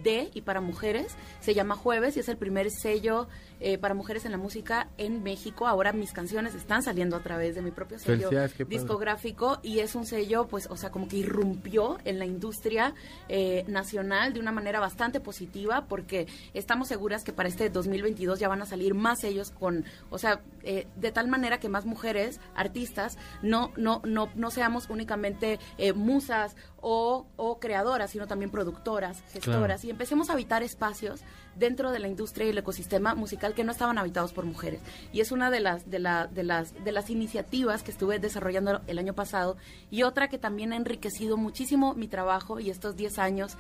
de y para mujeres. Se llama Jueves y es el primer sello eh, para mujeres en la música en México. Ahora mis canciones están saliendo a través de mi propio sello discográfico y es un sello, pues, o sea, como que irrumpió en la industria eh, nacional de una manera bastante positiva porque estamos seguras que para este 2022 ya van a salir más sellos con, o sea, eh, de tal manera que más mujeres, artistas, no, no, no, no seamos únicamente eh, musas o, o creadoras, sino también productoras, gestoras, y empecemos a habitar espacios dentro de la industria y el ecosistema musical que no estaban habitados por mujeres. Y es una de las, de, la, de, las, de las iniciativas que estuve desarrollando el año pasado y otra que también ha enriquecido muchísimo mi trabajo y estos 10 años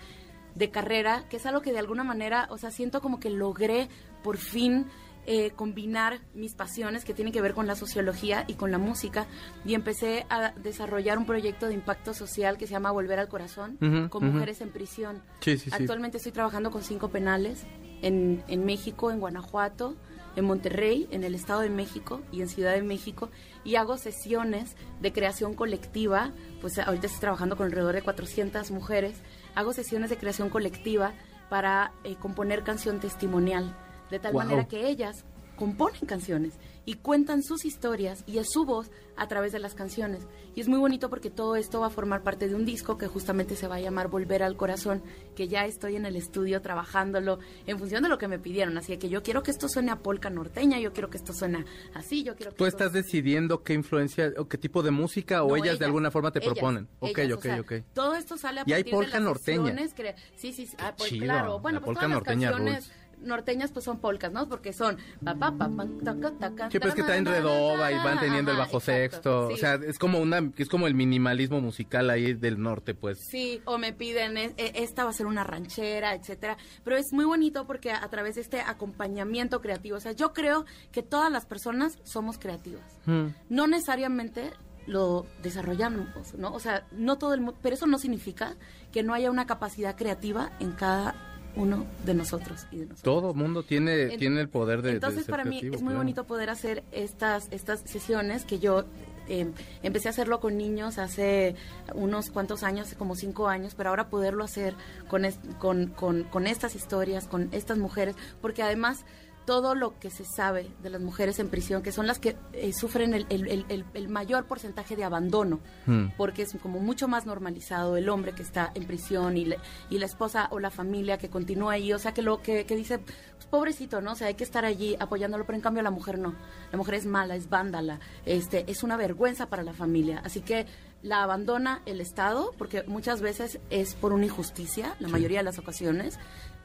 de carrera, que es algo que de alguna manera, o sea, siento como que logré por fin eh, combinar mis pasiones que tienen que ver con la sociología y con la música y empecé a desarrollar un proyecto de impacto social que se llama Volver al Corazón Ujú, con ujú. mujeres en prisión. Sí, sí, sí. Actualmente estoy trabajando con cinco penales en, en México, en Guanajuato, en Monterrey, en el Estado de México y en Ciudad de México y hago sesiones de creación colectiva, pues ahorita estoy trabajando con alrededor de 400 mujeres, hago sesiones de creación colectiva para eh, componer canción testimonial, de tal manera que ellas componen canciones y cuentan sus historias y es su voz a través de las canciones. Y es muy bonito porque todo esto va a formar parte de un disco que justamente se va a llamar Volver al Corazón, que ya estoy en el estudio trabajándolo en función de lo que me pidieron. Así que yo quiero que esto suene a polka norteña, yo quiero que esto suene así, yo quiero que ¿Tú esto- estás decidiendo qué influencia o qué tipo de música o No, ellas, de alguna forma te ellas, proponen? Ok, ellas, o ok, sea, ok. Todo esto sale a Y hay partir polka de las norteña. que- sí, sí, sí, ah, pues, claro. Bueno, la pues polka todas norteña las canciones rules. Norteñas pues son polcas, ¿no? Porque son pa, pa, pa, pa, taca, taca, Sí, pero es que traen redoba y van teniendo el bajo sexto. O sea, es como una, es como el minimalismo musical ahí del norte, pues. Sí, o me piden, e- e- esta va a ser una ranchera, etcétera. Pero es muy bonito porque a, través de este acompañamiento creativo, o sea, yo creo que todas las personas somos creativas. Mm. No necesariamente lo desarrollamos, ¿no? O sea, no todo el mundo, pero eso no significa que no haya una capacidad creativa en cada uno de nosotros y de nosotros. Todo mundo tiene, En- tiene el poder de, de Entonces, ser para mí creativo, es muy claro. bonito poder hacer estas, estas sesiones que yo eh, empecé a hacerlo con niños hace unos cuantos años, hace como cinco años, pero ahora poderlo hacer con, es- con, con, con estas historias, con estas mujeres, porque además todo lo que se sabe de las mujeres en prisión, que son las que eh, sufren el, el- el- mayor porcentaje de abandono, Hmm. porque es como mucho más normalizado el hombre que está en prisión y, le- y la esposa o la familia que continúa ahí, o sea, que lo que, que dice, pues, pobrecito, ¿no? O sea, hay que estar allí apoyándolo, pero en cambio la mujer no. La mujer es mala, es vándala, este, es una vergüenza para la familia. Así que la abandona el Estado, porque muchas veces es por una injusticia, la mayoría de las ocasiones.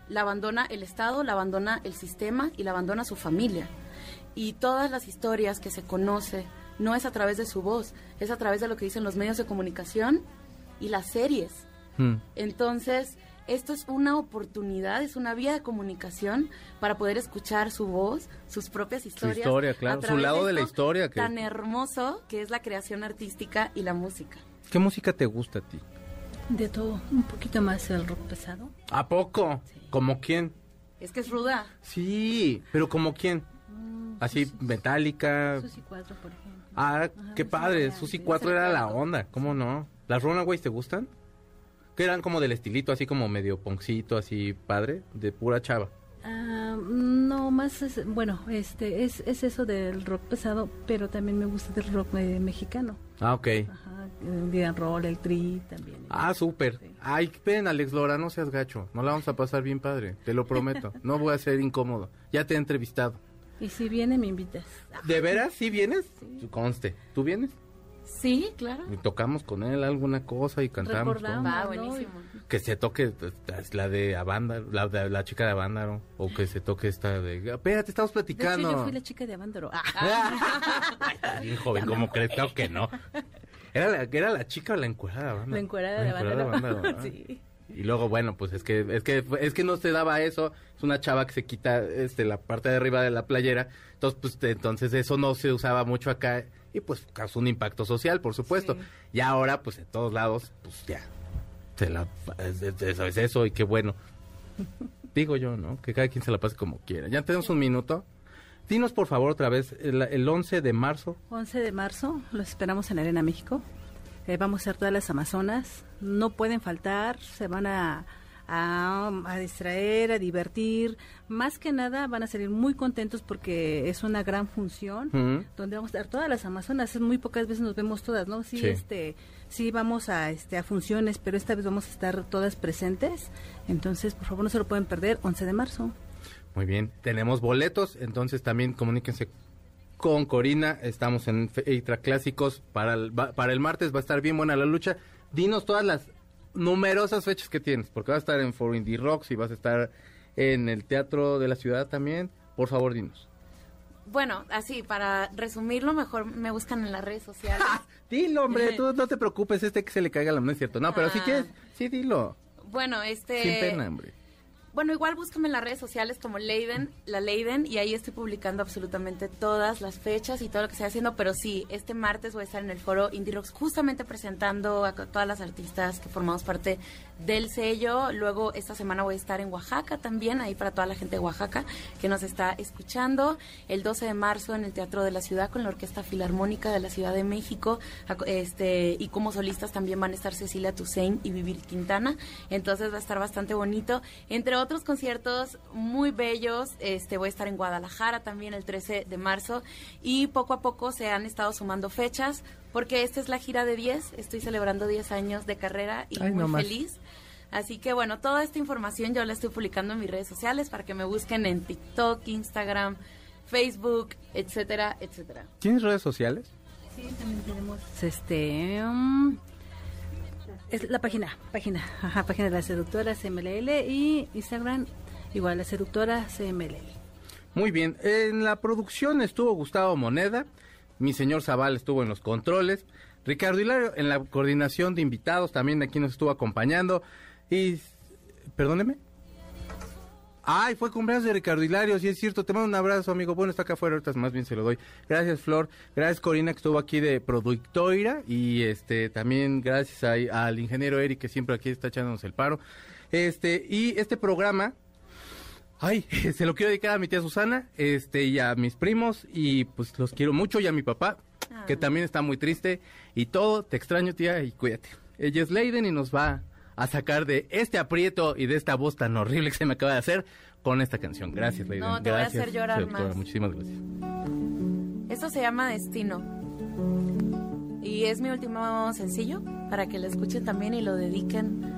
La abandona el Estado, la abandona el sistema y la abandona su familia. Y todas las historias que se conoce no es a través de su voz, es a través de lo que dicen los medios de comunicación y las series. Hmm. Entonces, esto es una oportunidad, es una vía de comunicación para poder escuchar su voz, sus propias historias. historia, a claro, su lado de la esto historia que- Tan hermoso que es la creación artística y la música. ¿Qué música te gusta a ti? De todo, un poquito más el rock pesado. ¿A poco? ¿Como quién? Es que es ruda. Sí, pero ¿como quién? Así, Metallica. Susi 4, por ejemplo. Ah, qué Susi padre. Susi 4 era la onda, ¿cómo no? ¿Las Runaways te gustan? Que eran como del estilito, así como medio poncito, así padre, de pura chava. Ah, no, más es, bueno, este es, es eso del rock pesado, pero también me gusta del rock eh, mexicano. Ah, ok. Ajá, el Roll, el Tri también. Ah, súper. Sí. Ay, ven, Alex Lora, no seas gacho. No la vamos a pasar bien padre, te lo prometo. No voy a ser incómodo. Ya te he entrevistado. Y si viene, me invitas. ¿De veras? ¿Sí vienes? Conste. ¿Tú vienes? Sí, claro. Y tocamos con él alguna cosa y cantamos. ¿no? buenísimo. Que se toque pues, la de Avándaro, la, de- la chica de Avándaro. O que se toque esta de... Espérate, estamos De hecho, platicando. yo fui la chica de Avándaro. Ah, Ay, está bien joven, ¿cómo crees? Claro que no. ¿Era la, era la chica o la encuerada de Avándaro? la encuerada de La encuerada Avándaro. Avándaro, ¿ah? sí. Y luego, bueno, pues es que, es que, es que no se daba eso. Es una chava que se quita, este, la parte de arriba de la playera. Entonces, pues, entonces eso no se usaba mucho acá. Y pues causó un impacto social, por supuesto. Sí. Y ahora, pues en todos lados, pues ya. Se la, es, es- eso es eso y qué bueno. Digo yo, ¿no? Que cada quien se la pase como quiera. Ya tenemos un minuto. Dinos, por favor, otra vez, el, el 11 de marzo. 11 de marzo, los esperamos en Arena México. Eh, vamos a hacer todas las Amazonas. No pueden faltar, se van a, a, a distraer, a divertir. Más que nada van a salir muy contentos porque es una gran función donde vamos a estar todas las Amazonas. Es muy pocas veces nos vemos todas, ¿no? Sí, Sí. este, sí vamos a, este, a funciones, pero esta vez vamos a estar todas presentes. Entonces, por favor, no se lo pueden perder. 11 de marzo. Muy bien, tenemos boletos, entonces también comuníquense con Corina, estamos en Feitra Clásicos, para el, para el martes va a estar bien buena la lucha, dinos todas las numerosas fechas que tienes, porque vas a estar en For Indie Rocks y vas a estar en el Teatro de la Ciudad también, por favor dinos. Bueno, así, para resumirlo, mejor me buscan en las redes sociales. Dilo, hombre, tú no te preocupes, este que se le caiga la mano es cierto, no, pero si Ah. quieres, sí, dilo, Bueno, este... sin pena, hombre. Bueno, igual búscame en las redes sociales como Leiden, la Leiden, y ahí estoy publicando absolutamente todas las fechas y todo lo que estoy haciendo, pero sí, este martes voy a estar en el foro Indie Rocks justamente presentando a todas las artistas que formamos parte del sello. Luego esta semana voy a estar en Oaxaca también, ahí para toda la gente de Oaxaca que nos está escuchando. El 12 de marzo en el Teatro de la Ciudad con la Orquesta Filarmónica de la Ciudad de México, este y como solistas también van a estar Cecilia Toussaint y Vivir Quintana. Entonces va a estar bastante bonito. Entre otros conciertos muy bellos. Este, voy a estar en Guadalajara también el 13 de marzo y poco a poco se han estado sumando fechas porque esta es la gira de 10. Estoy celebrando 10 años de carrera y muy feliz. Así que bueno, toda esta información yo la estoy publicando en mis redes sociales para que me busquen en TikTok, Instagram, Facebook, etcétera, etcétera. ¿Tienes redes sociales? Sí, también tenemos este um, es la página, página, ajá, página de la seductora CMLL y Instagram igual la seductora CMLL. Muy bien, en la producción estuvo Gustavo Moneda, mi señor Zaval estuvo en los controles, Ricardo Hilario en la coordinación de invitados también aquí nos estuvo acompañando y perdóneme. Ay, fue cumpleaños de Ricardo Hilario, sí es cierto. Te mando un abrazo, amigo. Bueno, está acá afuera, ahorita más bien se lo doy. Gracias, Flor. Gracias, Corina, que estuvo aquí de productora. Y este también gracias al ingeniero Eric, que siempre aquí está echándonos el paro. Este, y este programa, ay, se lo quiero dedicar a mi tía Susana, este, y a mis primos, y pues los quiero mucho, y a mi papá, que también está muy triste. Y todo, te extraño, tía, y cuídate. Ella es Leiden y nos va a sacar de este aprieto y de esta voz tan horrible que se me acaba de hacer con esta canción. Gracias, Leiden. No, te gracias, voy a hacer llorar más. Muchísimas gracias. Esto se llama Destino. Y es mi último sencillo para que lo escuchen también y lo dediquen.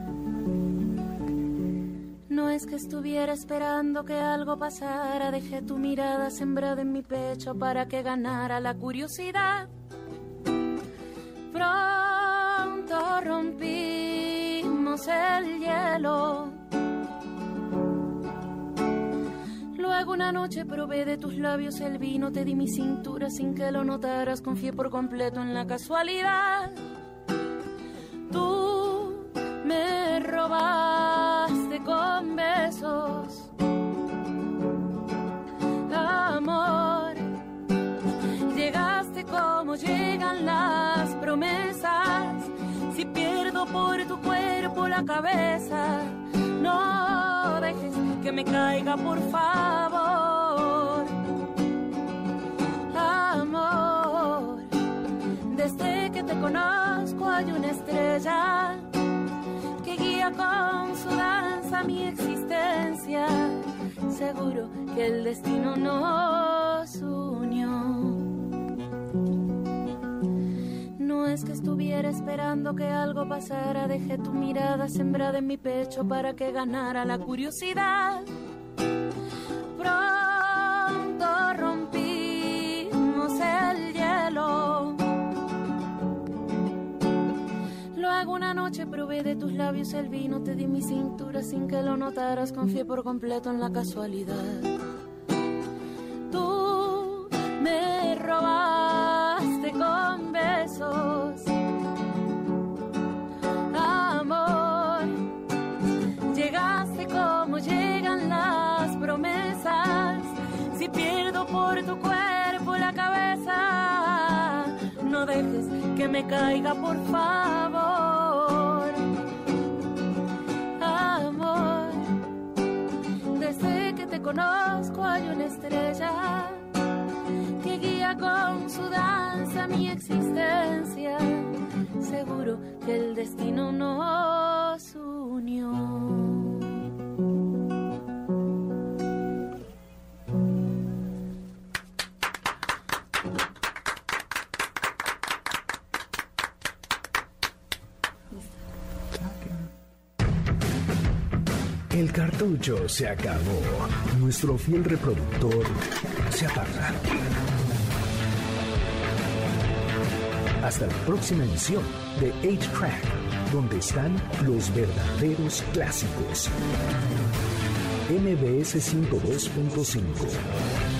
No es que estuviera esperando que algo pasara, dejé tu mirada sembrada en mi pecho para que ganara la curiosidad. Pronto rompí el hielo. Luego una noche probé de tus labios el vino, te di mi cintura sin que lo notaras, confié por completo en la casualidad. Tú me robaste Llegan las promesas si pierdo por tu cuerpo la cabeza, no dejes que me caiga, por favor. Amor, desde que te conozco hay una estrella que guía con su danza mi existencia. Seguro que el destino nos unió. Que estuviera esperando que algo pasara, dejé tu mirada sembrada en mi pecho para que ganara la curiosidad. Pronto rompimos el hielo. Luego una noche probé de tus labios el vino, te di mi cintura sin que lo notaras, confié por completo en la casualidad. Me caiga, por favor. Amor, desde que te conozco hay una estrella que guía con su danza mi existencia. Seguro que el destino nos cartucho se acabó. Nuestro fiel reproductor se apaga. Hasta la próxima edición de 8-Track, donde están los verdaderos clásicos. MBS 102.5